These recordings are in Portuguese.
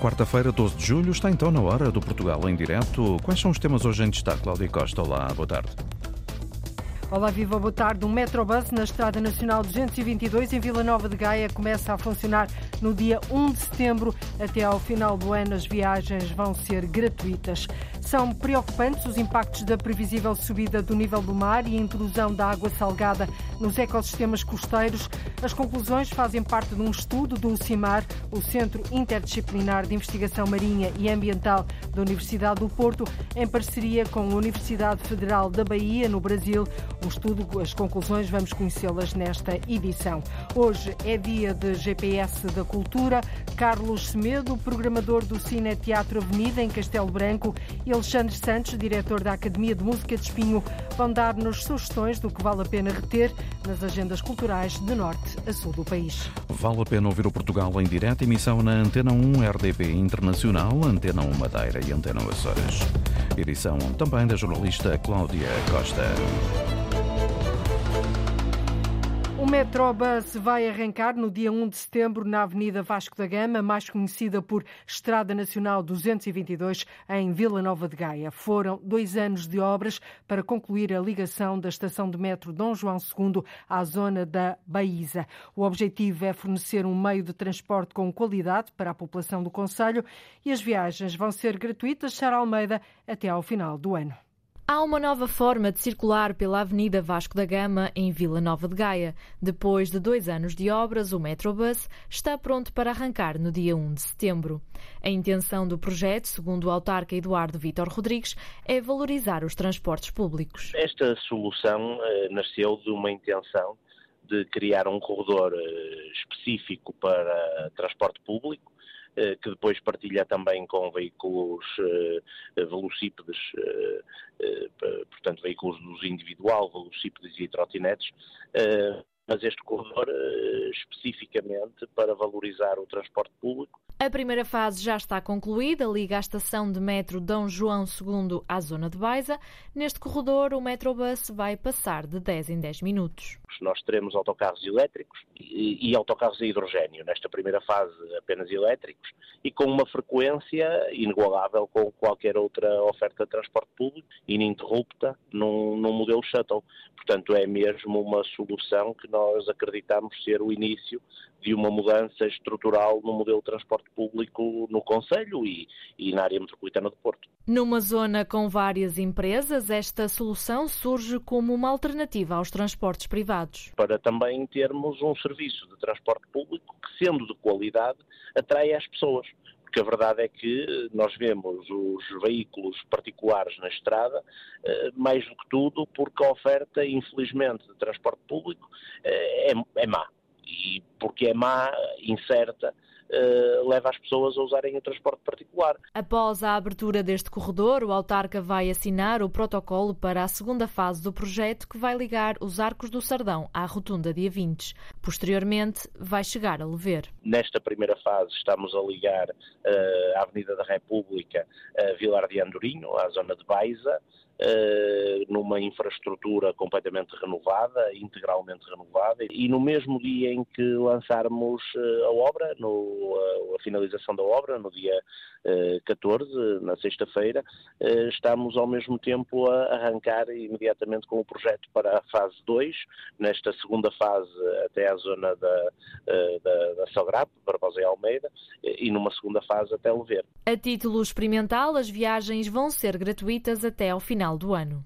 Quarta-feira, 12 de julho, está então na hora do Portugal em direto. Quais são os temas hoje em destaque, Cláudia Costa? Olá, boa tarde. Olá, viva, boa tarde. Um Metrobus na Estrada Nacional 222 em Vila Nova de Gaia começa a funcionar no dia 1 de setembro. Até ao final do ano, as viagens vão ser gratuitas. São preocupantes os impactos da previsível subida do nível do mar e a intrusão da água salgada nos ecossistemas costeiros. As conclusões fazem parte de um estudo do CIMAR, o Centro Interdisciplinar de Investigação Marinha e Ambiental da Universidade do Porto, em parceria com a Universidade Federal da Bahia, no Brasil. O estudo, as conclusões, vamos conhecê-las nesta edição. Hoje é dia de GPS da Cultura. Carlos Semedo, programador do Cine Teatro Avenida, em Castelo Branco, e Alexandre Santos, diretor da Academia de Música de Espinho, vão dar-nos sugestões do que vale a pena reter nas agendas culturais de norte a sul do país. Vale a pena ouvir o Portugal em direto, emissão na Antena 1 RDP Internacional, Antena 1 Madeira e Antena 1 Açores. Edição também da jornalista Cláudia Costa. O Metrobus vai arrancar no dia 1 de setembro na Avenida Vasco da Gama, mais conhecida por Estrada Nacional 222, em Vila Nova de Gaia. Foram dois anos de obras para concluir a ligação da estação de metro Dom João II à zona da Baísa. O objetivo é fornecer um meio de transporte com qualidade para a população do Conselho e as viagens vão ser gratuitas, Sara Almeida, até ao final do ano. Há uma nova forma de circular pela Avenida Vasco da Gama, em Vila Nova de Gaia. Depois de dois anos de obras, o Metrobus está pronto para arrancar no dia 1 de setembro. A intenção do projeto, segundo o autarca Eduardo Vítor Rodrigues, é valorizar os transportes públicos. Esta solução eh, nasceu de uma intenção de criar um corredor eh, específico para transporte público que depois partilha também com veículos eh, velocípedes, eh, portanto, veículos uso individual, velocípedes e trotinetes, mas este corredor especificamente para valorizar o transporte público. A primeira fase já está concluída, liga a estação de metro Dom João II à zona de Baiza. Neste corredor, o Metrobus vai passar de 10 em 10 minutos. Nós teremos autocarros elétricos e, e autocarros a hidrogênio, nesta primeira fase apenas elétricos, e com uma frequência inigualável com qualquer outra oferta de transporte público, ininterrupta, num, num modelo shuttle. Portanto, é mesmo uma solução que nós acreditamos ser o início de uma mudança estrutural no modelo de transporte público no Conselho e, e, na área metropolitana do Porto. Numa zona com várias empresas, esta solução surge como uma alternativa aos transportes privados. Para também termos um serviço de transporte público que, sendo de qualidade, atrai as pessoas porque a verdade é que nós vemos os veículos particulares na estrada, eh, mais do que tudo, porque a oferta, infelizmente, de transporte público eh, é, é má e porque é má, incerta, Uh, leva as pessoas a usarem o transporte particular. Após a abertura deste corredor, o autarca vai assinar o protocolo para a segunda fase do projeto que vai ligar os Arcos do Sardão à Rotunda Dia 20. Posteriormente, vai chegar a Lever. Nesta primeira fase, estamos a ligar uh, a Avenida da República a Vilar de Andorinho, à zona de Baiza, numa infraestrutura completamente renovada, integralmente renovada, e no mesmo dia em que lançarmos uh, a obra, no, uh, a finalização da obra, no dia 14, na sexta-feira, estamos ao mesmo tempo a arrancar imediatamente com o projeto para a fase 2, nesta segunda fase até à zona da, da, da Barbosa e Almeida, e numa segunda fase até Lever. A título experimental, as viagens vão ser gratuitas até ao final do ano.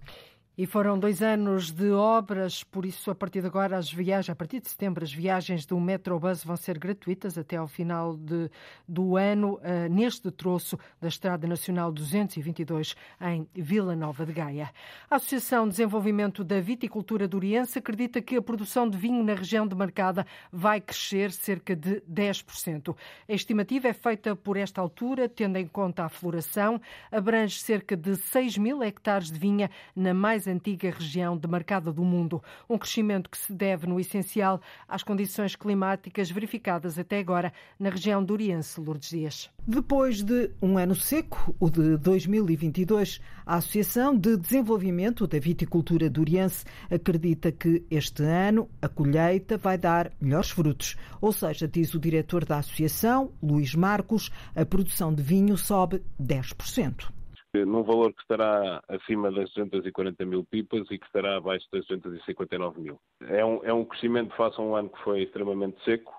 E foram dois anos de obras, por isso, a partir de agora, as viagens, a partir de setembro, as viagens do Metrobus vão ser gratuitas até ao final de, do ano, uh, neste troço da Estrada Nacional 222, em Vila Nova de Gaia. A Associação de Desenvolvimento da Viticultura do Oriense acredita que a produção de vinho na região demarcada vai crescer cerca de 10%. A estimativa é feita por esta altura, tendo em conta a floração, abrange cerca de 6 mil hectares de vinha na mais mais antiga região demarcada do mundo. Um crescimento que se deve, no essencial, às condições climáticas verificadas até agora na região do Oriense, Lourdes Dias. Depois de um ano seco, o de 2022, a Associação de Desenvolvimento da Viticultura do Oriense acredita que este ano a colheita vai dar melhores frutos. Ou seja, diz o diretor da associação, Luís Marcos, a produção de vinho sobe 10% num valor que estará acima das 240 mil pipas e que estará abaixo das 259 mil. É um, é um crescimento face a um ano que foi extremamente seco,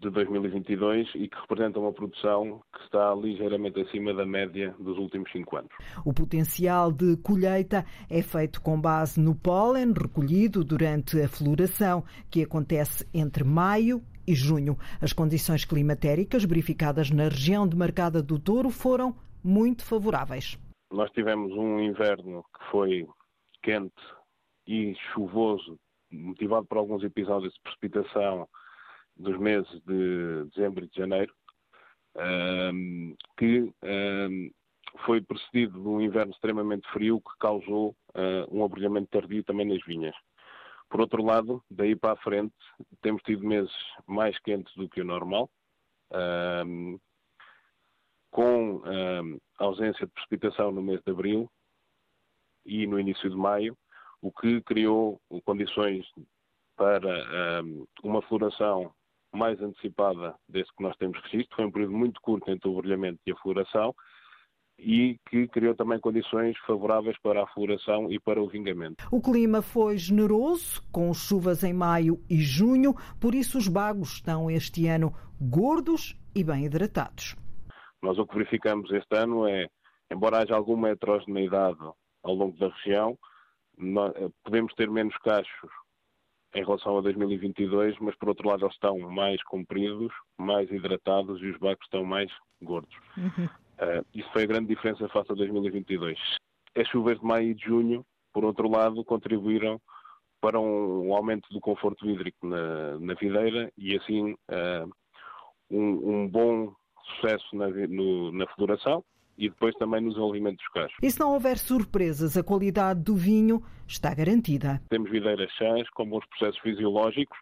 de 2022 e que representa uma produção que está ligeiramente acima da média dos últimos cinco anos. O potencial de colheita é feito com base no pólen recolhido durante a floração, que acontece entre maio e junho. As condições climatéricas verificadas na região demarcada do Douro foram muito favoráveis. Nós tivemos um inverno que foi quente e chuvoso, motivado por alguns episódios de precipitação dos meses de dezembro e de janeiro, que foi precedido de um inverno extremamente frio que causou uh, um abrulhamento tardio também nas vinhas. Por outro lado, daí para a frente, temos tido meses mais quentes do que o normal, um, com a ausência de precipitação no mês de abril e no início de maio, o que criou condições para uma floração mais antecipada desde que nós temos registro. Foi um período muito curto entre o brilhamento e a floração e que criou também condições favoráveis para a floração e para o vingamento. O clima foi generoso, com chuvas em maio e junho, por isso os bagos estão este ano gordos e bem hidratados. Nós o que verificamos este ano é, embora haja alguma heterogeneidade ao longo da região, podemos ter menos cachos em relação a 2022, mas por outro lado eles estão mais compridos, mais hidratados e os bagos estão mais gordos. Uhum. Uh, isso foi a grande diferença face a 2022. As chuvas de maio e de junho, por outro lado, contribuíram para um, um aumento do conforto hídrico na, na videira e assim uh, um, um, bom sucesso na, no, na floração e depois também no desenvolvimento dos cachos. E se não houver surpresas, a qualidade do vinho está garantida. Temos videiras chãs com bons processos fisiológicos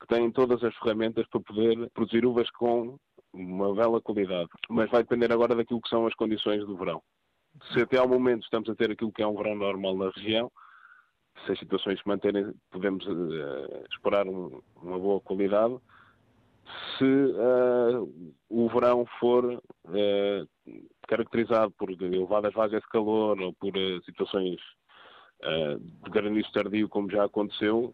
que têm todas as ferramentas para poder produzir uvas com uma bela qualidade. Mas vai depender agora daquilo que são as condições do verão. Se até ao momento estamos a ter aquilo que é um verão normal na região, se as situações se manterem, podemos uh, esperar um, uma boa qualidade. Se uh, o verão for uh, caracterizado por elevadas vagas de calor ou por situações de granizo tardio, como já aconteceu,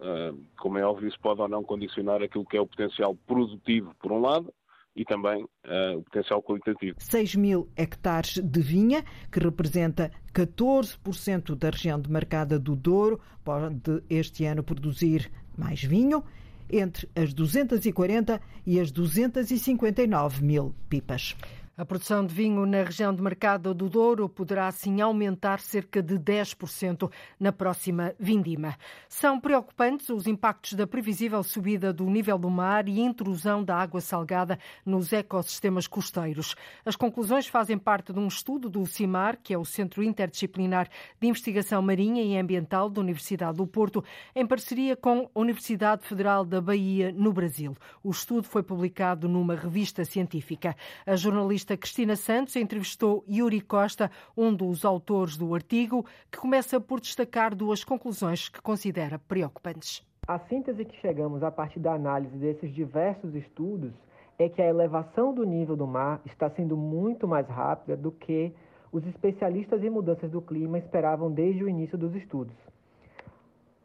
como é óbvio, isso pode ou não condicionar aquilo que é o potencial produtivo, por um lado, e também uh, o potencial qualitativo. 6 mil hectares de vinha, que representa 14% da região demarcada do Douro, pode este ano produzir mais vinho, entre as 240 e as 259 mil pipas. A produção de vinho na região de mercado do Douro poderá assim aumentar cerca de 10% na próxima vindima. São preocupantes os impactos da previsível subida do nível do mar e intrusão da água salgada nos ecossistemas costeiros. As conclusões fazem parte de um estudo do CIMAR, que é o Centro Interdisciplinar de Investigação Marinha e Ambiental da Universidade do Porto, em parceria com a Universidade Federal da Bahia, no Brasil. O estudo foi publicado numa revista científica. A jornalista jornalista Cristina Santos entrevistou Yuri Costa, um dos autores do artigo, que começa por destacar duas conclusões que considera preocupantes. A síntese que chegamos a partir da análise desses diversos estudos é que a elevação do nível do mar está sendo muito mais rápida do que os especialistas em mudanças do clima esperavam desde o início dos estudos.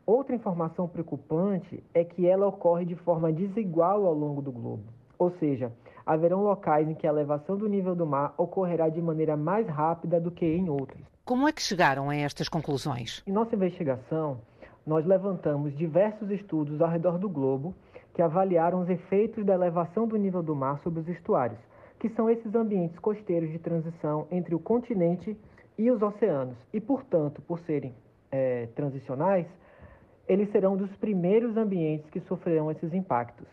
Outra informação preocupante é que ela ocorre de forma desigual ao longo do globo, ou seja, haverão locais em que a elevação do nível do mar ocorrerá de maneira mais rápida do que em outros. Como é que chegaram a estas conclusões? Em nossa investigação, nós levantamos diversos estudos ao redor do globo que avaliaram os efeitos da elevação do nível do mar sobre os estuários, que são esses ambientes costeiros de transição entre o continente e os oceanos. E, portanto, por serem é, transicionais, eles serão dos primeiros ambientes que sofrerão esses impactos.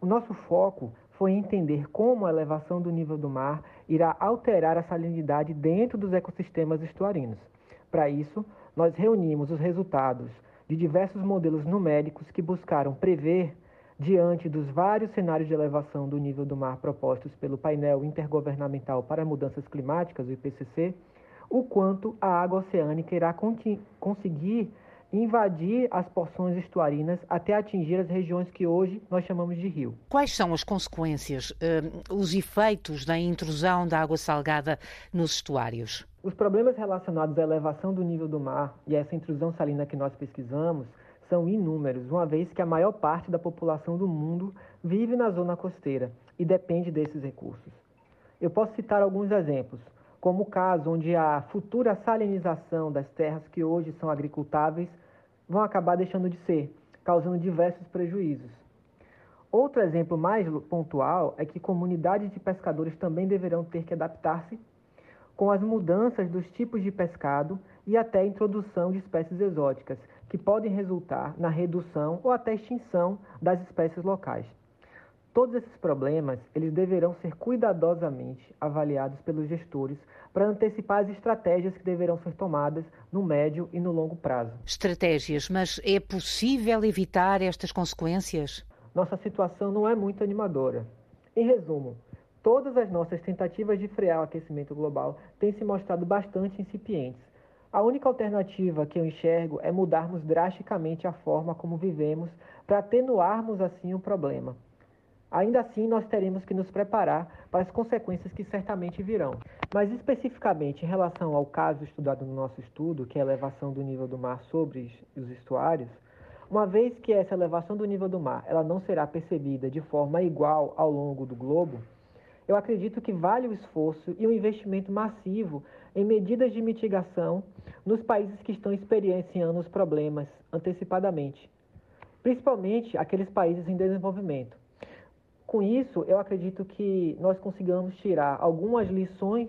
O nosso foco foi entender como a elevação do nível do mar irá alterar a salinidade dentro dos ecossistemas estuarinos. Para isso, nós reunimos os resultados de diversos modelos numéricos que buscaram prever, diante dos vários cenários de elevação do nível do mar propostos pelo painel intergovernamental para mudanças climáticas, o IPCC, o quanto a água oceânica irá conseguir invadir as porções estuarinas até atingir as regiões que hoje nós chamamos de rio. Quais são as consequências, uh, os efeitos da intrusão da água salgada nos estuários? Os problemas relacionados à elevação do nível do mar e a essa intrusão salina que nós pesquisamos são inúmeros, uma vez que a maior parte da população do mundo vive na zona costeira e depende desses recursos. Eu posso citar alguns exemplos como o caso onde a futura salinização das terras que hoje são agricultáveis vão acabar deixando de ser, causando diversos prejuízos. Outro exemplo mais pontual é que comunidades de pescadores também deverão ter que adaptar-se com as mudanças dos tipos de pescado e até a introdução de espécies exóticas, que podem resultar na redução ou até extinção das espécies locais. Todos esses problemas, eles deverão ser cuidadosamente avaliados pelos gestores para antecipar as estratégias que deverão ser tomadas no médio e no longo prazo. Estratégias, mas é possível evitar estas consequências? Nossa situação não é muito animadora. Em resumo, todas as nossas tentativas de frear o aquecimento global têm se mostrado bastante incipientes. A única alternativa que eu enxergo é mudarmos drasticamente a forma como vivemos para atenuarmos assim o problema. Ainda assim, nós teremos que nos preparar para as consequências que certamente virão. Mas especificamente em relação ao caso estudado no nosso estudo, que é a elevação do nível do mar sobre os estuários, uma vez que essa elevação do nível do mar ela não será percebida de forma igual ao longo do globo, eu acredito que vale o esforço e o investimento massivo em medidas de mitigação nos países que estão experienciando os problemas antecipadamente, principalmente aqueles países em desenvolvimento. Com isso, eu acredito que nós consigamos tirar algumas lições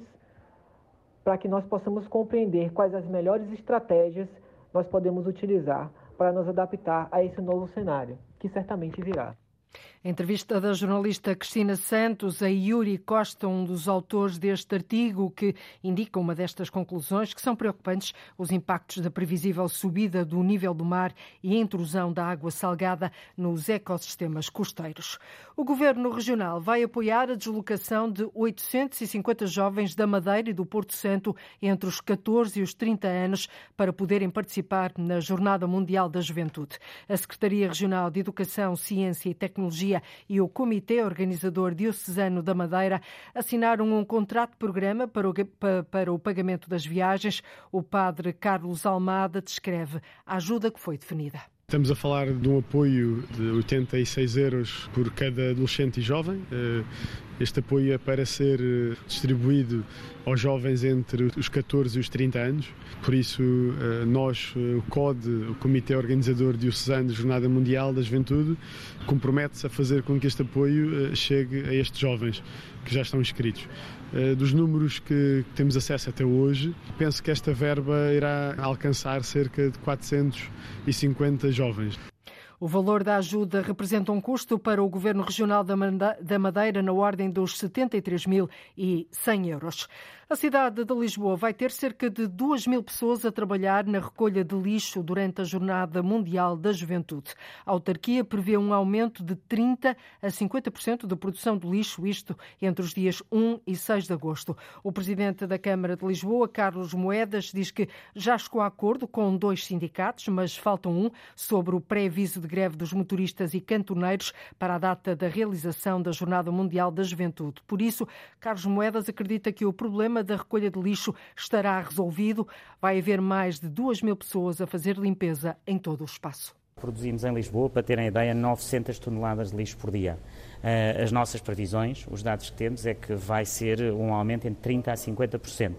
para que nós possamos compreender quais as melhores estratégias nós podemos utilizar para nos adaptar a esse novo cenário, que certamente virá. Entrevista da jornalista Cristina Santos a Yuri Costa, um dos autores deste artigo, que indica uma destas conclusões que são preocupantes os impactos da previsível subida do nível do mar e a intrusão da água salgada nos ecossistemas costeiros. O Governo Regional vai apoiar a deslocação de 850 jovens da Madeira e do Porto Santo entre os 14 e os 30 anos para poderem participar na Jornada Mundial da Juventude. A Secretaria Regional de Educação, Ciência e Tecnologia e o Comitê Organizador Diocesano da Madeira assinaram um contrato-programa para para o pagamento das viagens. O padre Carlos Almada descreve a ajuda que foi definida. Estamos a falar de um apoio de 86 euros por cada adolescente e jovem. Eh, este apoio é para ser eh, distribuído aos jovens entre os 14 e os 30 anos. Por isso, eh, nós, o CODE, o Comitê Organizador Diocesano da Jornada Mundial da Juventude, compromete-se a fazer com que este apoio chegue a estes jovens que já estão inscritos. Dos números que temos acesso até hoje, penso que esta verba irá alcançar cerca de 450 jovens. O valor da ajuda representa um custo para o Governo Regional da Madeira na ordem dos 73.100 euros. A cidade de Lisboa vai ter cerca de 2 mil pessoas a trabalhar na recolha de lixo durante a Jornada Mundial da Juventude. A autarquia prevê um aumento de 30% a 50% da produção de lixo, isto entre os dias 1 e 6 de agosto. O presidente da Câmara de Lisboa, Carlos Moedas, diz que já chegou a acordo com dois sindicatos, mas faltam um sobre o pré-aviso de greve dos motoristas e cantoneiros para a data da realização da Jornada Mundial da Juventude. Por isso, Carlos Moedas acredita que o problema problema da recolha de lixo estará resolvido. Vai haver mais de 2 mil pessoas a fazer limpeza em todo o espaço. Produzimos em Lisboa, para terem ideia, 900 toneladas de lixo por dia. Eh, as nossas previsões, os dados que temos, é que vai ser um aumento entre 30% a 50%.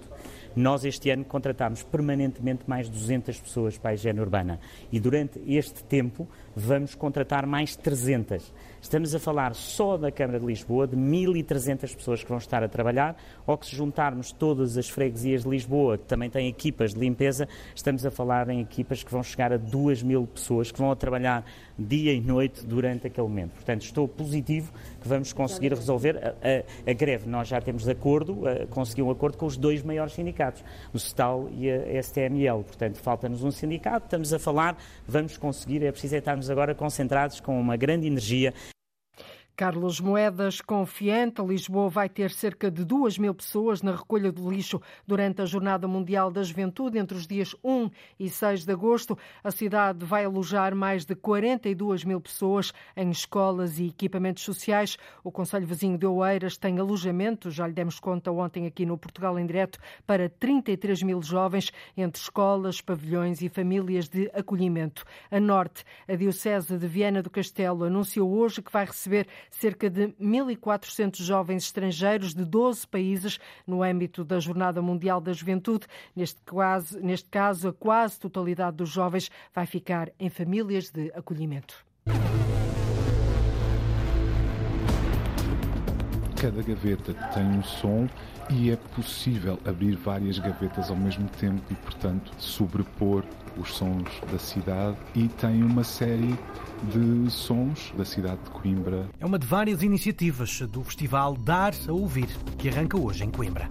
Nós este ano contratámos permanentemente mais 200 pessoas para a higiene urbana e durante este tempo vamos contratar mais 300. Estamos a falar só da Câmara de Lisboa de 1.300 pessoas que vão estar a trabalhar, ou que se juntarmos todas as freguesias de Lisboa, que também têm equipas de limpeza, estamos a falar em equipas que vão chegar a 2.000 pessoas que vão a trabalhar dia e noite durante aquele momento. Portanto, estou positivo que vamos conseguir resolver a, a, a greve. Nós já temos acordo, a, conseguir um acordo com os dois maiores sindicatos sindicatos, o STAL e a STML. Portanto, falta-nos um sindicato, estamos a falar, vamos conseguir, é preciso estarmos agora concentrados com uma grande energia. Carlos Moedas, confiante, Lisboa vai ter cerca de 2 mil pessoas na recolha do lixo durante a Jornada Mundial da Juventude, entre os dias 1 e 6 de agosto. A cidade vai alojar mais de 42 mil pessoas em escolas e equipamentos sociais. O Conselho Vizinho de Oeiras tem alojamento, já lhe demos conta ontem aqui no Portugal em Direto, para 33 mil jovens, entre escolas, pavilhões e famílias de acolhimento. A Norte, a Diocese de Viana do Castelo, anunciou hoje que vai receber cerca de 1.400 jovens estrangeiros de 12 países no âmbito da Jornada Mundial da Juventude. Neste caso, neste caso, a quase totalidade dos jovens vai ficar em famílias de acolhimento. Cada gaveta tem um som e é possível abrir várias gavetas ao mesmo tempo e, portanto, sobrepor os sons da cidade e tem uma série de sons da cidade de Coimbra. É uma de várias iniciativas do festival Dar a Ouvir, que arranca hoje em Coimbra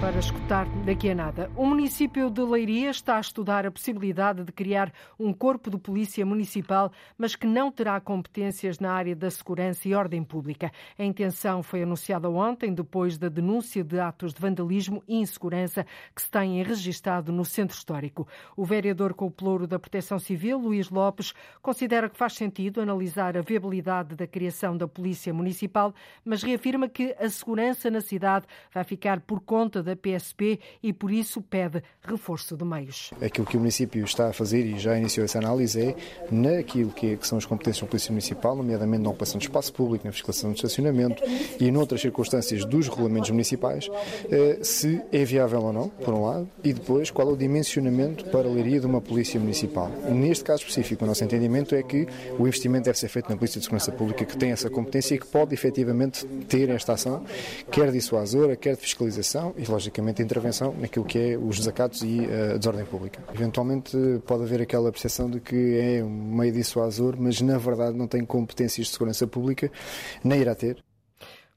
para escutar daqui a nada. O município de Leiria está a estudar a possibilidade de criar um corpo de polícia municipal, mas que não terá competências na área da segurança e ordem pública. A intenção foi anunciada ontem, depois da denúncia de atos de vandalismo e insegurança que se têm registado no centro histórico. O vereador com o ploro da Proteção Civil, Luís Lopes, considera que faz sentido analisar a viabilidade da criação da polícia municipal, mas reafirma que a segurança na cidade vai ficar por conta da da PSP e por isso pede reforço de meios. Aquilo que o município está a fazer e já iniciou essa análise é naquilo que, é, que são as competências da Polícia Municipal, nomeadamente na ocupação de espaço público, na fiscalização de estacionamento e noutras circunstâncias dos regulamentos municipais, eh, se é viável ou não, por um lado, e depois qual é o dimensionamento para a leiria de uma Polícia Municipal. Neste caso específico, o nosso entendimento é que o investimento deve ser feito na Polícia de Segurança Pública, que tem essa competência e que pode efetivamente ter esta ação, quer dissuasora, quer de fiscalização e, logicamente, intervenção naquilo que é os desacatos e a desordem pública. Eventualmente pode haver aquela percepção de que é um meio dissuasor, mas na verdade não tem competências de segurança pública, nem irá ter.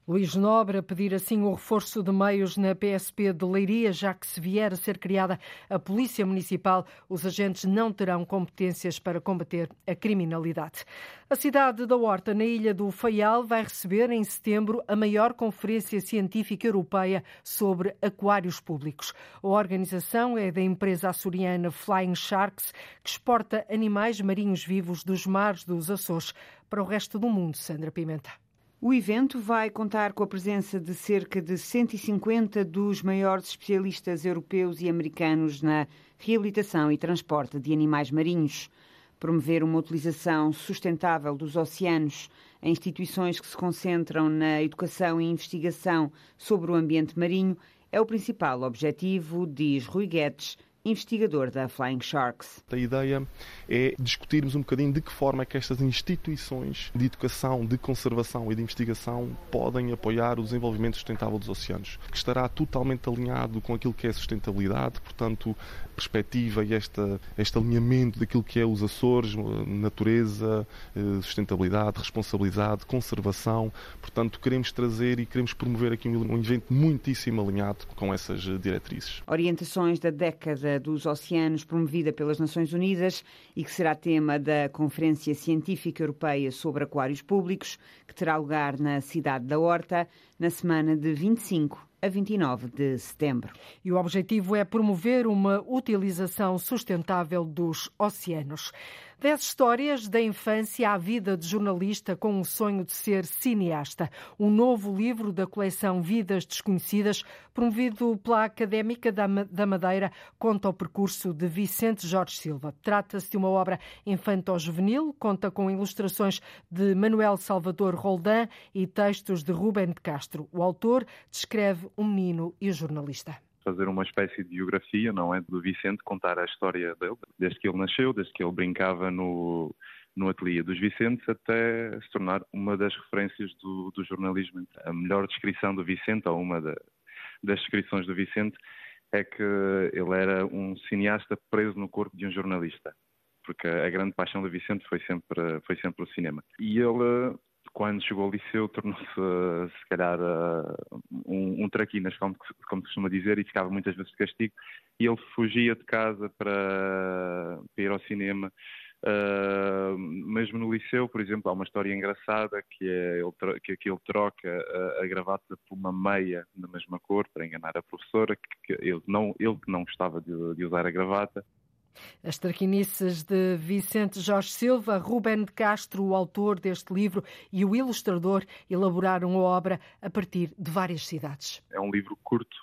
Luís Nobre a pedir assim o reforço de meios na PSP de Leiria, já que se vier a ser criada a Polícia Municipal, os agentes não terão competências para combater a criminalidade. A cidade da Horta, na ilha do Faial, vai receber em setembro a maior conferência científica europeia sobre aquários públicos. A organização é da empresa açoriana Flying Sharks, que exporta animais marinhos vivos dos mares dos Açores para o resto do mundo. Sandra Pimenta. O evento vai contar com a presença de cerca de 150 dos maiores especialistas europeus e americanos na reabilitação e transporte de animais marinhos. Promover uma utilização sustentável dos oceanos em instituições que se concentram na educação e investigação sobre o ambiente marinho é o principal objetivo, diz Rui Guedes, investigador da Flying Sharks. A ideia é discutirmos um bocadinho de que forma é que estas instituições de educação, de conservação e de investigação podem apoiar o desenvolvimento sustentável dos oceanos, que estará totalmente alinhado com aquilo que é sustentabilidade, portanto, perspectiva e esta, este alinhamento daquilo que é os Açores, natureza, eh, sustentabilidade, responsabilidade, conservação. Portanto, queremos trazer e queremos promover aqui um evento muitíssimo alinhado com essas diretrizes. Orientações da década dos Oceanos, promovida pelas Nações Unidas e que será tema da Conferência Científica Europeia sobre Aquários Públicos, que terá lugar na cidade da Horta na semana de 25 a 29 de setembro. E o objetivo é promover uma utilização sustentável dos oceanos. Dez histórias da infância à vida de jornalista com o sonho de ser cineasta. Um novo livro da coleção Vidas Desconhecidas, promovido pela Académica da Madeira, conta o percurso de Vicente Jorge Silva. Trata-se de uma obra infanto-juvenil, conta com ilustrações de Manuel Salvador Roldan e textos de Rubem de Castro. O autor descreve um menino e o jornalista fazer uma espécie de biografia, não é, do Vicente, contar a história dele, desde que ele nasceu, desde que ele brincava no, no ateliê dos Vicentes até se tornar uma das referências do, do jornalismo. A melhor descrição do Vicente, ou uma da, das descrições do Vicente, é que ele era um cineasta preso no corpo de um jornalista, porque a grande paixão do Vicente foi sempre, foi sempre o cinema. E ele quando chegou ao liceu tornou-se, se calhar, um, um traquinas, como, como se costuma dizer, e ficava muitas vezes de castigo. E ele fugia de casa para, para ir ao cinema. Uh, mesmo no liceu, por exemplo, há uma história engraçada que é ele, que, que ele troca a, a, gravata por uma meia na mesma cor para enganar a professora, que, que ele, não, ele que não gostava de, de usar a gravata. As traquinices de Vicente Jorge Silva, Ruben de Castro, o autor deste livro, e o ilustrador elaboraram a obra a partir de várias cidades. É um livro curto,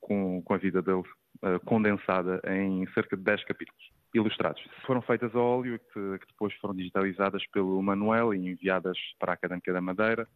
com, com a vida dele uh, condensada em cerca de 10 capítulos ilustrados. Foram feitas a óleo, que, que depois foram digitalizadas pelo Manuel e enviadas para a Académica da Madeira.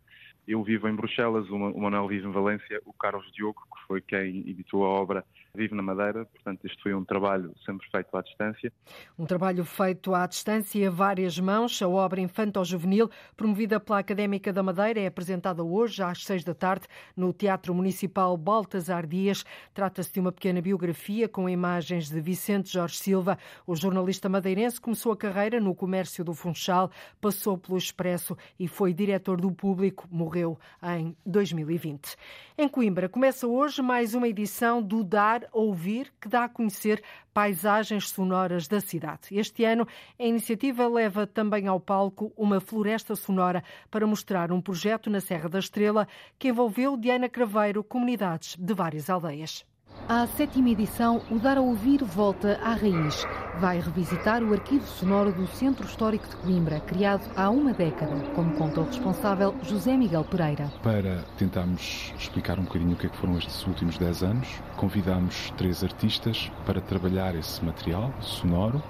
Eu vivo em Bruxelas, o Manuel vive em Valência, o Carlos Diogo, que foi quem editou a obra, vive na Madeira, portanto, este foi um trabalho sempre feito à distância. Um trabalho feito à distância a várias mãos. A obra Infanto-Juvenil, promovida pela Académica da Madeira, é apresentada hoje às seis da tarde no Teatro Municipal Baltasar Dias. Trata-se de uma pequena biografia com imagens de Vicente Jorge Silva. O jornalista madeirense começou a carreira no comércio do Funchal, passou pelo Expresso e foi diretor do Público. Morreu em 2020. Em Coimbra começa hoje mais uma edição do Dar Ouvir, que dá a conhecer paisagens sonoras da cidade. Este ano, a iniciativa leva também ao palco uma floresta sonora para mostrar um projeto na Serra da Estrela que envolveu Diana Craveiro comunidades de várias aldeias. À sétima edição, o Dar a Ouvir volta à raiz. Vai revisitar o arquivo sonoro do Centro Histórico de Coimbra, criado há uma década, como conta o responsável José Miguel Pereira. Para tentarmos explicar um bocadinho o que, é que foram estes últimos 10 anos, convidámos três artistas para trabalhar esse material sonoro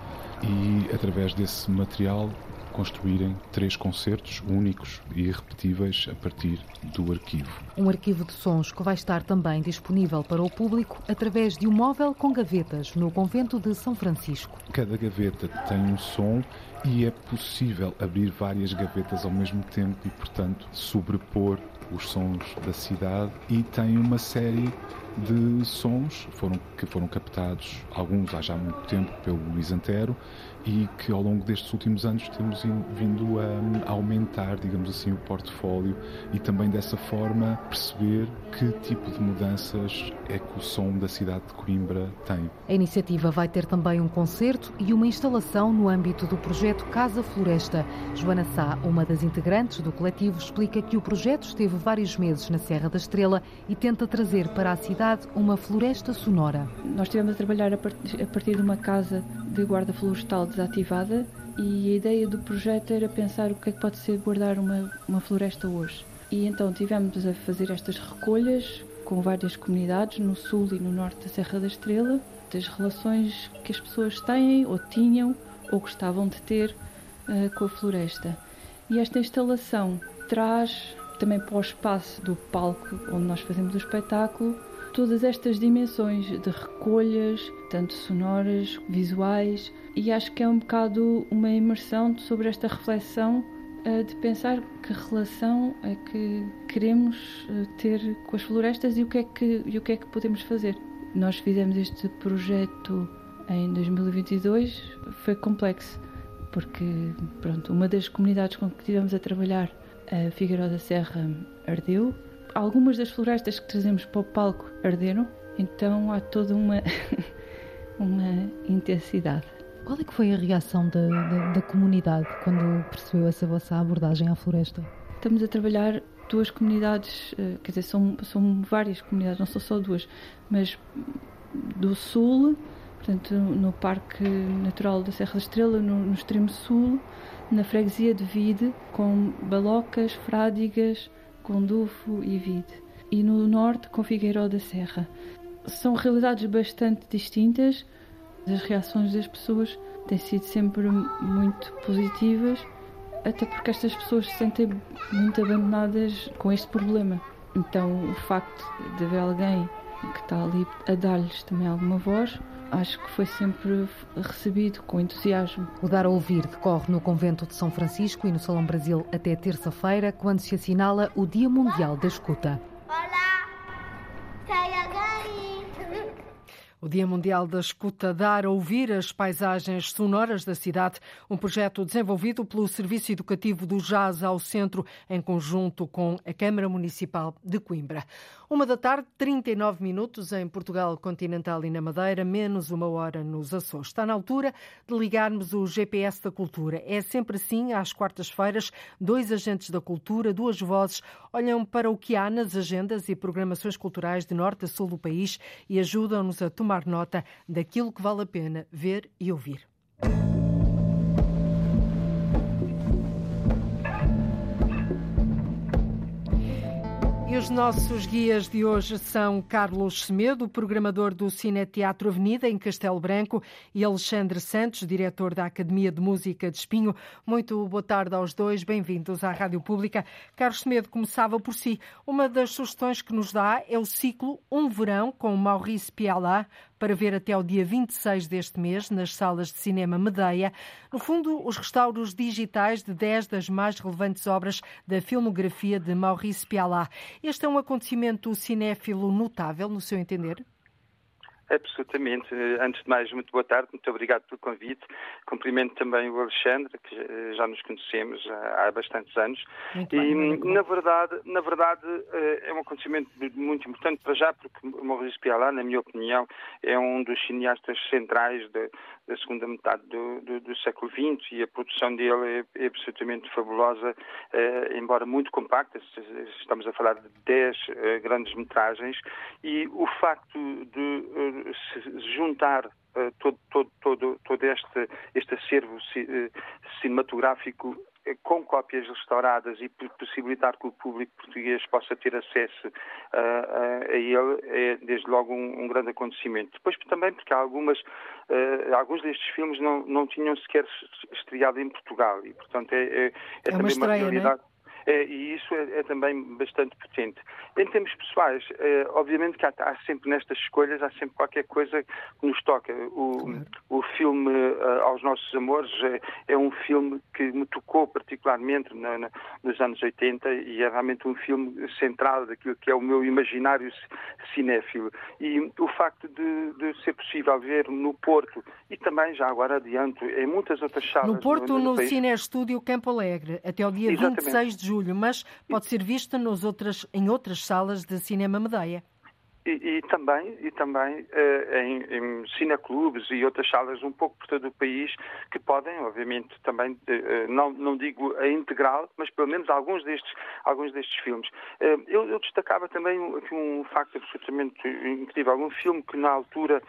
e, através desse material, construírem três concertos únicos e irrepetíveis a partir do arquivo. Um arquivo de sons que vai estar também disponível para o público através de um móvel com gavetas no convento de São Francisco. Cada gaveta tem um som e é possível abrir várias gavetas ao mesmo tempo e, portanto, sobrepor os sons da cidade e tem uma série de sons foram, que foram captados, alguns há já muito tempo, pelo Luís Antero e que ao longo destes últimos anos temos vindo a, aumentar, digamos assim, o portfólio e também dessa forma perceber que tipo de mudanças é que o som da cidade de Coimbra tem. A iniciativa vai ter também um concerto e uma instalação no âmbito do projeto Casa Floresta. Joana Sá, uma das integrantes do coletivo, explica que o projeto esteve vários meses na Serra da Estrela e tenta trazer para a cidade uma floresta sonora. Nós estivemos a trabalhar a partir de uma casa de guarda florestal desativada e a ideia do projeto era pensar o que é que pode ser guardar uma, uma floresta hoje. E então tivemos a fazer estas recolhas com várias comunidades no sul e no norte da Serra da Estrela, das relações que as pessoas têm ou tinham ou gostavam de ter uh, com a floresta. E esta instalação traz também para o espaço do palco onde nós fazemos o espetáculo todas estas dimensões de recolhas, tanto sonoras, visuais, e acho que é um bocado uma imersão sobre esta reflexão uh, de pensar que relação é que queremos uh, ter com as florestas e o que é que e o que é que podemos fazer. Nós fizemos este projeto em 2022, foi complexo porque pronto, uma das comunidades com que tivemos a trabalhar, a Figueiró da Serra, ardeu algumas das florestas que trazemos para o palco arderam, então há toda uma, uma intensidade. Qual é que foi a reação da, da, da, comunidade quando percebeu essa vossa abordagem à floresta? Estamos a trabalhar duas comunidades, eh, quer dizer, são, são várias comunidades, não são só duas, mas do sul, portanto, no Parque Natural da Serra da Estrela, no, no extremo sul, na freguesia de Vide, com balocas, frádigas, Condufo e Vide, e no norte com Figueiró da Serra. São realidades bastante distintas. As reações das pessoas têm sido sempre muito positivas, até porque estas pessoas se sentem muito abandonadas com este problema. Então, o facto de haver alguém que está ali a dar-lhes também alguma voz, acho que foi sempre recebido com entusiasmo. O Dar a Ouvir decorre no Convento de São Francisco e no Salão Brasil até terça-feira, quando se assinala o Dia Mundial da Escuta. O Dia Mundial da Escuta dar a ouvir as paisagens sonoras da cidade, um projeto desenvolvido pelo Serviço Educativo do Jazz ao Centro, em conjunto com a Câmara Municipal de Coimbra. Uma da tarde, 39 minutos em Portugal continental e na Madeira, menos uma hora nos Açores. Está na altura de ligarmos o GPS da cultura. É sempre assim, às quartas-feiras, dois agentes da cultura, duas vozes, olham para o que há nas agendas e programações culturais de norte a sul do país e ajudam-nos a tomar tomar nota daquilo que vale a pena ver e ouvir. Os nossos guias de hoje são Carlos Semedo, programador do Cine Teatro Avenida, em Castelo Branco, e Alexandre Santos, diretor da Academia de Música de Espinho. Muito boa tarde aos dois, bem-vindos à Rádio Pública. Carlos Semedo começava por si. Uma das sugestões que nos dá é o ciclo Um Verão, com Maurice Pialat, para ver até o dia 26 deste mês nas salas de cinema Medeia. No fundo, os restauros digitais de 10 das mais relevantes obras da filmografia de Maurice Pialat. Este é um acontecimento cinéfilo notável, no seu entender? Absolutamente. Antes de mais, muito boa tarde, muito obrigado pelo convite. Cumprimento também o Alexandre, que já nos conhecemos há bastantes anos. Muito e, bem, na verdade, na verdade, eh, é um acontecimento muito importante para já, porque Maurice Pialat, na minha opinião, é um dos cineastas centrais de, da segunda metade do, do, do, século XX e a produção dele é, é absolutamente fabulosa, eh, embora muito compacta. Estamos a falar de 10 eh, grandes metragens e o facto de juntar uh, todo, todo, todo, todo este, este acervo uh, cinematográfico eh, com cópias restauradas e possibilitar que o público português possa ter acesso uh, uh, a ele é desde logo um, um, grande acontecimento. Depois também porque algumas, uh, alguns destes filmes não, não tinham sequer estreado em Portugal e portanto é, é, é, é também uma, estreia, uma realidade. É, e isso é, é, também bastante potente. Em termos pessoais, é, obviamente que há, há, sempre nestas escolhas, há sempre qualquer coisa que nos toca. O, o filme uh, Aos Nossos Amores é, é, um filme que me tocou particularmente na, na, nos anos 80 e é realmente um filme central daquilo que é o meu imaginário cinéfilo. E o facto de, de ser possível ver no Porto e também, já agora adianto, em muitas outras salas. No Porto, no, no, no Cine Estúdio Campo Alegre, até o dia Exatamente. 26 de julho, mas pode ser vista nos outras, em outras salas de cinema Medeia. E, e, também, e também uh, em, em cineclubes e outras salas um pouco por todo o país que podem, obviamente, também, uh, não, não digo a integral, mas pelo menos alguns destes, alguns destes filmes. Uh, eu, eu, destacava também aqui um facto absolutamente incrível, um filme que na altura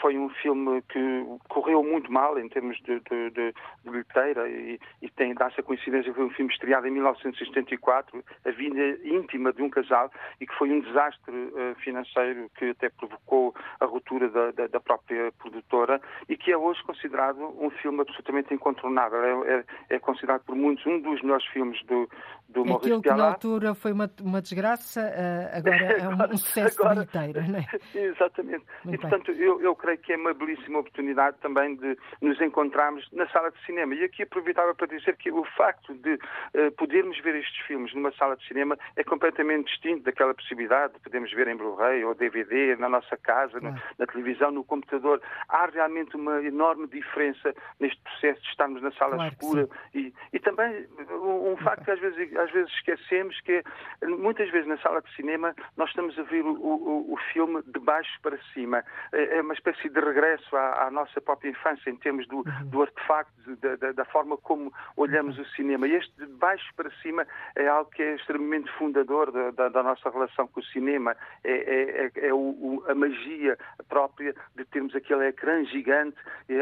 foi um filme que correu muito mal em termos de, de, de, de bilheteira e, e tem dá-se a coincidência foi um filme estreado em 1974, A Vida Íntima de um Casal, e que foi um desastre financeiro financeiro que até provocou a ruptura da, da, da, própria produtora e que é hoje considerado um filme absolutamente incontornável. É, é, é considerado por muitos um dos melhores filmes do, do Maurice Aquilo que na altura foi uma, uma desgraça, uh, agora é um, sucesso agora, bilheteiro, não é? Exatamente. Muito e, portanto, eu, eu creio que é uma belíssima oportunidade também de nos encontrarmos na sala de cinema. E aqui aproveitava para dizer que o facto de uh, podermos ver estes filmes numa sala de cinema é completamente distinto daquela possibilidade de podermos ver em Blu-ray ou DVD na nossa casa, na, na, televisão, no computador. Há realmente uma enorme diferença neste processo de estarmos na sala claro escura. E, e, também um, um facto que às vezes, às vezes esquecemos, que é, muitas vezes na sala de cinema nós estamos a ver o, o, o filme de baixo para cima. É, é uma espécie de regresso à, à nossa própria infância em termos do, uhum. do artefacto, da, da, da, forma como olhamos uhum. o cinema. E este de baixo para cima é algo que é extremamente fundador da, da, da nossa relação com o cinema. É, é é, é, é o, a magia própria de termos aquele ecrã gigante,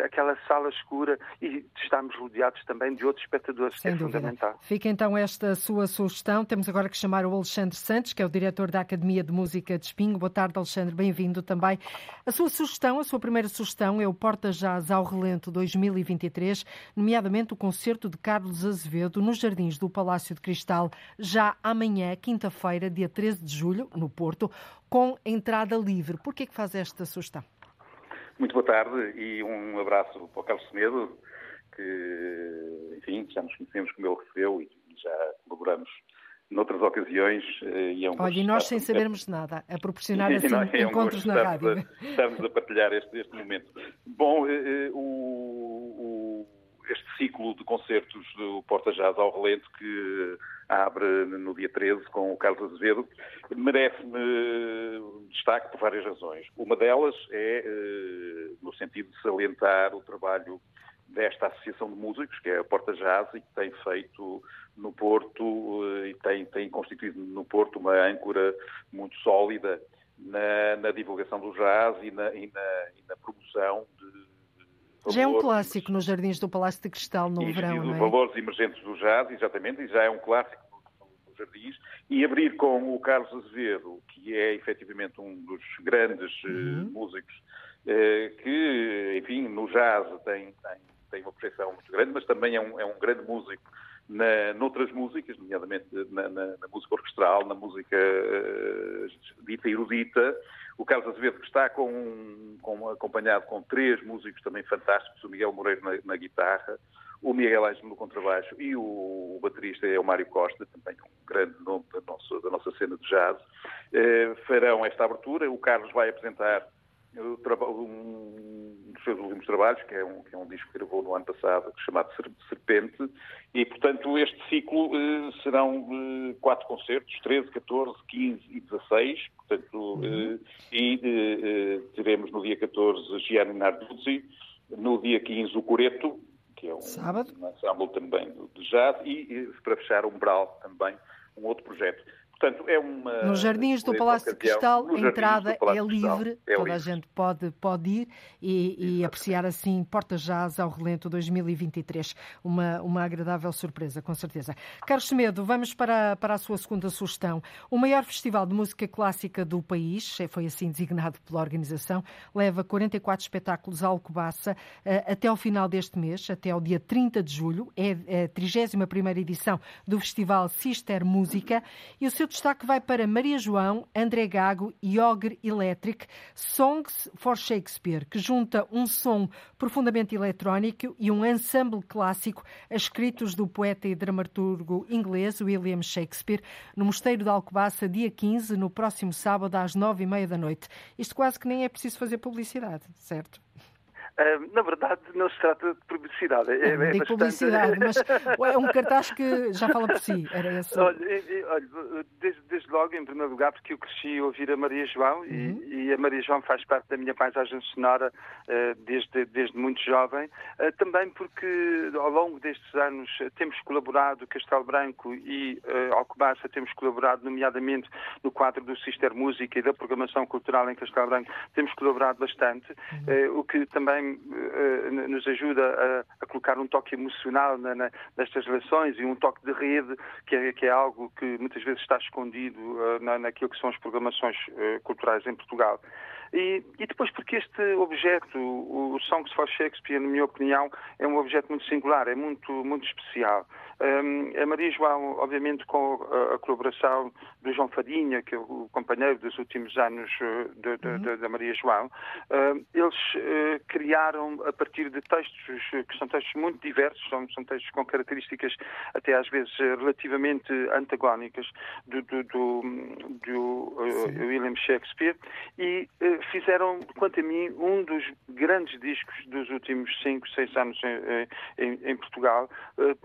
aquela sala escura e estarmos rodeados também de outros espectadores, Sem que é dúvida. fundamental. Fica então esta sua sugestão. Temos agora que chamar o Alexandre Santos, que é o diretor da Academia de Música de Espinho. Boa tarde, Alexandre, bem-vindo também. A sua sugestão, a sua primeira sugestão é o Porta Jazz ao Relento 2023, nomeadamente o concerto de Carlos Azevedo nos Jardins do Palácio de Cristal, já amanhã, quinta-feira, dia 13 de julho, no Porto com entrada livre. Por que é que faz esta sugestão? Muito boa tarde e um abraço para o Carlos Semedo, que, enfim, já nos conhecemos como ele referiu e já colaboramos noutras ocasiões. E é um Olha, e nós sem sabermos nada, a proporcionar assim é encontros um na rádio. A, estamos a partilhar este, este momento. Bom, o, o, este ciclo de concertos do Porta Jazz ao Relento, que abre no dia 13 com o Carlos Azevedo, merece-me destaque por várias razões. Uma delas é no sentido de salientar o trabalho desta Associação de Músicos, que é a Porta Jazz, e que tem feito no Porto eh, e tem, tem constituído no Porto uma âncora muito sólida na, na divulgação do jazz e na, e na, e na promoção de, já é um clássico nos Jardins do Palácio de Cristal no e, verão, e não é? valores emergentes do jazz, exatamente, e já é um clássico nos Jardins. E abrir com o Carlos Azevedo, que é efetivamente um dos grandes eh, uhum. músicos, eh, que, enfim, no jazz tem, tem, tem uma projeção muito grande, mas também é um, é um grande músico na, noutras músicas, nomeadamente na, na, na música orquestral, na música uh, dita erudita. O Carlos Azevedo, que está com, com, acompanhado com três músicos também fantásticos, o Miguel Moreira na, na guitarra, o Miguel Ângelo no contrabaixo e o, o, baterista é o Mário Costa, também um grande nome da nossa, da nossa cena de jazz, eh, farão esta abertura. O Carlos vai apresentar um dos seus últimos trabalhos, que é, um, que é um disco que gravou no ano passado, chamado Serpente, e, portanto, este ciclo eh, serão eh, quatro concertos, 13, 14, 15 e 16, portanto, uhum. eh, e eh, teremos no dia 14 Gianni Narduzzi, no dia 15 o Coreto, que é um, Sábado. um ensemble também de jazz, e, e para fechar Umbral também, um outro projeto. Portanto, é uma. Nos Jardins do Palácio de Cristal, a entrada é livre, é toda livre. a gente pode, pode ir e, e apreciar assim Porta Jazz ao Relento 2023. Uma, uma agradável surpresa, com certeza. Carlos Semedo, vamos para, para a sua segunda sugestão. O maior festival de música clássica do país, foi assim designado pela organização, leva 44 espetáculos à Alcobaça eh, até ao final deste mês, até ao dia 30 de julho. É a 31 edição do Festival Sister Música e o seu destaque vai para Maria João, André Gago e Ogre Electric, Songs for Shakespeare, que junta um som profundamente eletrónico e um ensemble clássico a escritos do poeta e dramaturgo inglês William Shakespeare, no Mosteiro de Alcobaça, dia 15, no próximo sábado, às nove e meia da noite. Isto quase que nem é preciso fazer publicidade, certo? Na verdade, não se trata de publicidade. É, é bastante... publicidade, mas é um cartaz que já fala por si. Era esse... olha, olha desde, desde, logo, em primeiro lugar, porque eu cresci a ouvir a Maria João uhum. e, e, a Maria João faz parte da minha paisagem sonora uh, desde, desde muito jovem. Uh, também porque, ao longo destes anos, temos colaborado, Castelo Branco e uh, Alcobaça, temos colaborado, nomeadamente no quadro do Sister Música e da programação cultural em Castelo Branco, temos colaborado bastante, uhum. o que também nos ajuda a, a, colocar um toque emocional na, na, nestas relações e um toque de rede, que é, que é algo que muitas vezes está escondido uh, na, naquilo que são as programações uh, culturais em Portugal. E, e, depois porque este objeto, o Songs for Shakespeare, na minha opinião, é um objeto muito singular, é muito, muito especial. Um, a Maria João, obviamente, com a, a, colaboração do João Fadinha, que é o companheiro dos últimos anos de, de, uhum. da Maria João, uh, eles uh, criaram, a partir de textos que são textos muito diversos, são, são textos com características até às vezes relativamente antagónicas do, do, do, do William Shakespeare, e fizeram, quanto a mim, um dos grandes discos dos últimos 5, 6 anos em, em, em Portugal,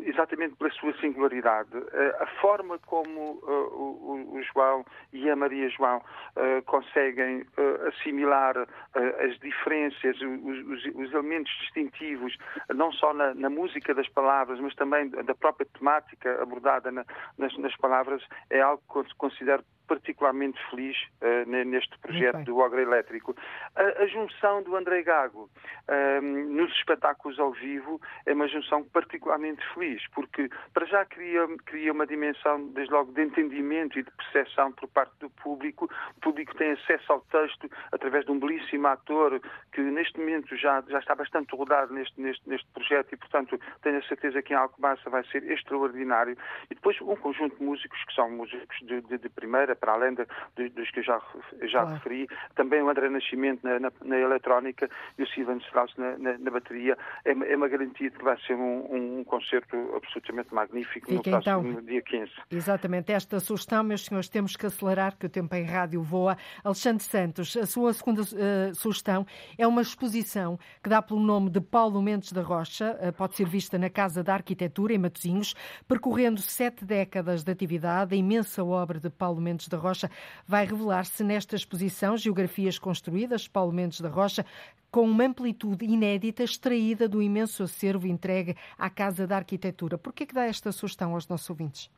exatamente pela sua singularidade. Eh, a forma como eh, o João e a Maria João eh, conseguem assimilar as diferenças, os, elementos distintivos, não só na, música das palavras, mas também da própria temática abordada na, nas, nas palavras, é algo que considero particularmente feliz uh, neste projeto do Ogre Elétrico. A, a, junção do André Gago uh, nos espetáculos ao vivo é uma junção particularmente feliz, porque para já cria, cria uma dimensão, desde logo, de entendimento e de percepção por parte do público. O público tem acesso ao texto através de um belíssimo ator que neste momento já, já está bastante rodado neste, neste, neste projeto e, portanto, tenho a certeza que em Alcobaça vai ser extraordinário. E depois um conjunto de músicos que são músicos de, de, de primeira, para além de, de, dos que eu já, já referi, também o André Nascimento na, na, na eletrónica e o Silvan Strauss na, na, na, bateria, é, é, uma garantia de que vai ser um, um concerto absolutamente magnífico Fica no próximo então, dia 15. Exatamente, esta sugestão, meus senhores, temos que acelerar, que o tempo em rádio voa. Alexandre Santos, a sua segunda uh, sugestão é uma exposição que dá pelo nome de Paulo Mendes da Rocha, uh, pode ser vista na Casa da Arquitetura, em Matosinhos, percorrendo sete décadas de atividade, a imensa obra de Paulo Mendes da Rocha vai revelar-se nesta exposição Geografias Construídas, Paulo Mendes da Rocha, com uma amplitude inédita extraída do imenso acervo entregue à Casa da Arquitetura. Por que é dá esta sugestão aos nossos ouvintes?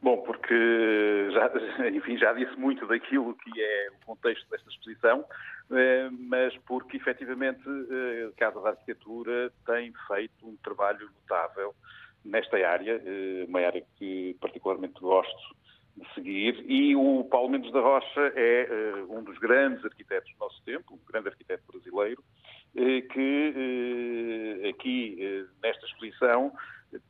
Bom, porque já, enfim, já disse muito daquilo que é o contexto desta exposição, eh, mas porque efetivamente eh, a Casa da Arquitetura tem feito um trabalho notável nesta área, eh, uma área que particularmente gosto seguir, e o Paulo Mendes da Rocha é uh, um dos grandes arquitetos do nosso tempo, um grande arquiteto brasileiro, uh, que uh, aqui nesta exposição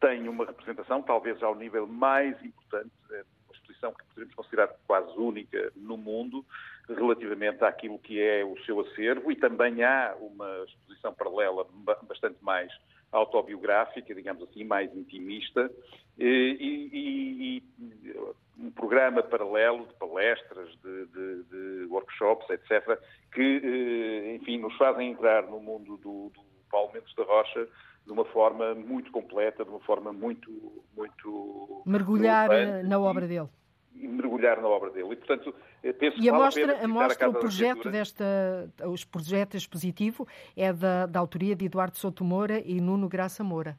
tem uma representação, talvez ao nível mais importante, uma exposição que poderíamos considerar quase única no mundo, relativamente àquilo que é o seu acervo, e também há uma exposição paralela bastante mais autobiográfica, digamos assim, mais intimista, e, e, e um programa paralelo de palestras, de, de, de, workshops, etc., que, eh, enfim, nos fazem entrar no mundo do, do Paulo Mendes da Rocha de uma forma muito completa, de uma forma muito... muito Mergulhar na obra dele. E mergulhar na obra dele. E, portanto, penso e a mostra, a mostra a o projeto desta, o projeto expositivo é da, da autoria de Eduardo Souto Moura e Nuno Graça Moura.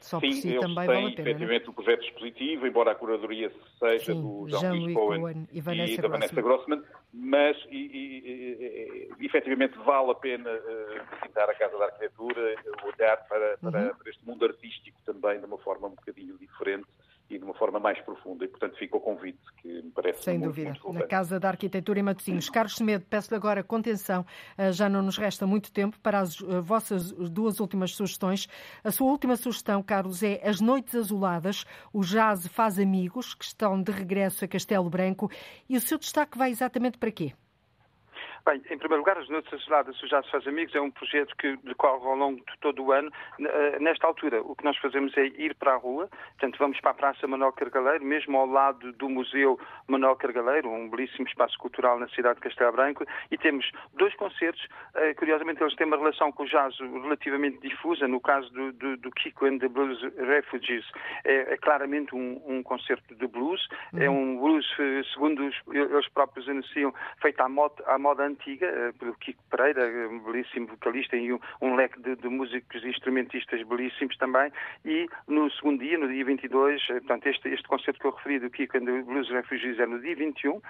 Só Sim, si eles também têm vale a pena, efetivamente não? um projeto expositivo, embora a curadoria seja Sim, do Jean-Louis Cohen, Cohen e, e Vanessa da Vanessa Grossman, mas e, e, e, efetivamente vale a pena uh, visitar a Casa da Arquitetura, olhar para, para, uhum. para este mundo artístico também de uma forma um bocadinho diferente e de uma forma mais profunda. E, portanto, fica o convite, que me parece Sem muito, dúvida. Muito Na Casa da Arquitetura em Matosinhos. Carlos Semedo, peço-lhe agora contenção, eh, já não nos resta muito tempo para as eh, vossas duas últimas sugestões. A sua última sugestão, Carlos, é As Noites Azuladas, o Jazz Faz Amigos, que estão de regresso a Castelo Branco. E o seu destaque vai exatamente para quê? Bem, em primeiro lugar, as Noites Azuladas, o Já se faz Amigos, é um projeto que decorre ao longo de todo o ano. Eh, nesta altura, o que nós fazemos é ir para a rua, portanto, vamos para a Praça Manuel Cargaleiro, mesmo ao lado do Museu Manuel Cargaleiro, um belíssimo espaço cultural na cidade de Castelo Branco, e temos dois concertos. Eh, curiosamente, eles têm uma relação com o jazz relativamente difusa. No caso do, do, do Kiko and the Blues Refugees, é, é claramente um, um, concerto de blues. É uhum. É um blues, eh, segundo os, eles próprios anunciam, feito à moda, à moda antiga, eh, pelo Kiko Pereira, um belíssimo vocalista e um, um leque de, de, músicos e instrumentistas belíssimos também. E no segundo dia, no dia 22, eh, portanto, este, este concerto que eu referi do Kiko and the Blues Refugees é no dia 21, uh,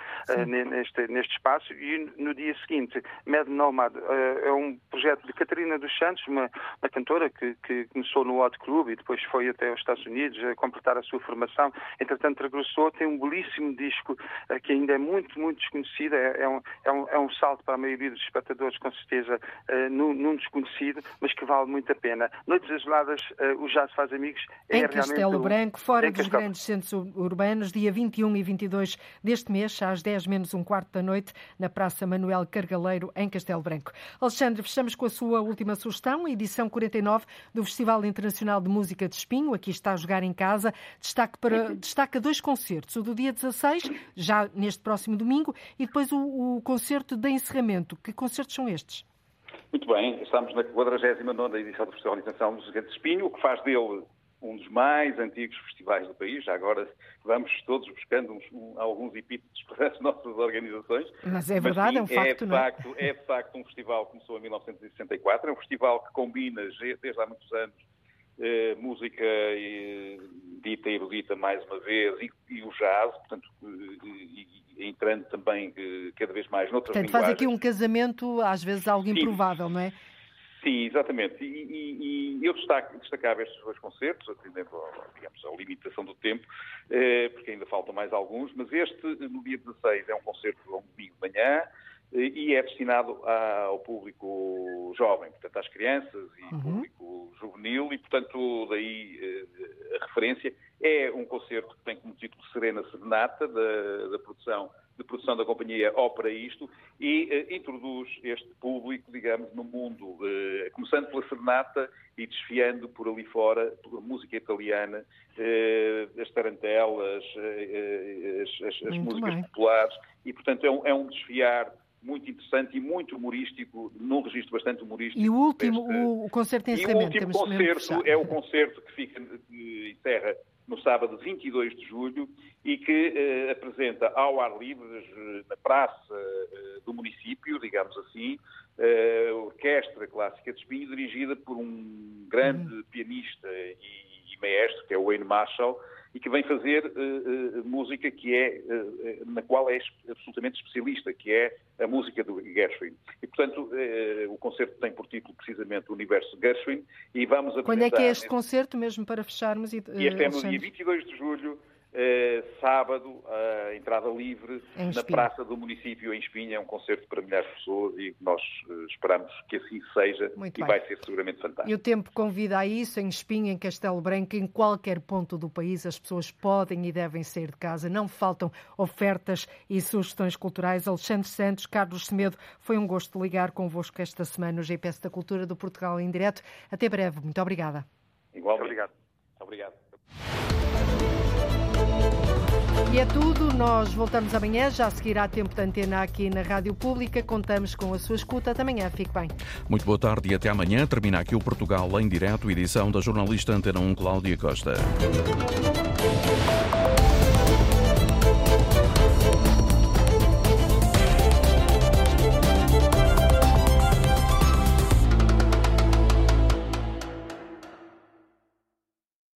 neste, neste espaço, e no dia seguinte, Mad Nomad uh, é um projeto de Catarina dos Santos, uma, uma cantora que, que começou no Hot Club e depois foi até aos Estados Unidos a completar a sua formação. Entretanto, regressou, tem um belíssimo disco uh, que ainda é muito, muito desconhecido, é, é, um, é, um, é um salto para a maioria dos espectadores, com certeza, uh, num, num, desconhecido, mas que vale muito a pena. Noites Isoladas, uh, o Jazz Faz Amigos é em Castelo Branco, fora dos grandes centros urbanos, dia 21 e 22 deste mês, às 10 menos um quarto da noite, na Praça Manuel Cargaleiro, em Castelo Branco. Alexandre, fechamos com a sua última sugestão, edição 49 do Festival Internacional de Música de Espinho. Aqui está a jogar em casa. Destaque para, destaca dois concertos, o do dia 16, já neste próximo domingo, e depois o, o concerto da encerramento. Que concertos são estes? Muito bem, estamos na 49 edição do Festival de de Música de Espinho, o que faz dele um dos mais antigos festivais do país. Já agora vamos todos buscando uns, um, alguns epítetos para as nossas organizações. Mas é verdade, Mas, sim, é um facto, é facto, é? é de facto um festival que começou em 1964. É um festival que combina, desde há muitos anos, eh, música eh, dita e erudita mais uma vez e, e o jazz, portanto, e, e entrando também eh, cada vez mais noutras portanto, linguagens. faz aqui um casamento, às vezes algo Sim. improvável, não é? Sim, exatamente. E, e, e eu destaco, destacava estes dois concertos, atendendo digamos, à limitação do tempo, eh, porque ainda faltam mais alguns, mas este, no dia 16, é um concerto um domingo de manhã, e é destinado ao público jovem, portanto às crianças e uhum. público juvenil e portanto daí a referência É um concerto que tem como título Serena Serenata, da, da produção de produção da companhia Ópera Isto e eh, introduz este público, digamos, no mundo, eh, começando pela serenata e desfiando por ali fora pela música italiana, eh, as tarantelas, as, as, as músicas bem. populares e, portanto, é um, é um desfiar muito interessante e muito humorístico, num registro bastante humorístico. E o último, deste... o, concerto em encerramento. E o último concerto é o concerto que fica, que encerra no sábado 22 de julho e que eh, apresenta ao ar livre, na praça eh, do município, digamos assim, eh, a Orquestra Clássica de Espinho, dirigida por um grande uhum. pianista e maestro, que é o Wayne Marshall, e que vem fazer uh, uh, música que é, uh, na qual é absolutamente especialista, que é a música do Gershwin. E, portanto, o concerto tem por título precisamente o Universo Gershwin e vamos Quando é que é este nesse... concerto, mesmo para fecharmos? E, e este é no dia 22 de julho, sábado, uh, entrada livre na praça do município em Espinha. É um concerto para milhares de pessoas e nós uh, esperamos que assim seja Muito e bem. vai ser seguramente fantástico. E o tempo convida a isso em Espinha, em Castelo Branco, em qualquer ponto do país. As pessoas podem e devem sair de casa. Não faltam ofertas e sugestões culturais. Alexandre Santos, Carlos Semedo, foi um gosto ligar convosco esta semana no GPS da Cultura do Portugal em direto. Até breve. Muito obrigada. Igualmente. Obrigado. Obrigado. E é tudo, nós voltamos amanhã, já seguirá tempo de antena aqui na Rádio Pública, contamos com a sua escuta, até amanhã, fique bem. Muito boa tarde e até amanhã, termina aqui o Portugal em direto, edição da jornalista Antena 1 Cláudia Costa.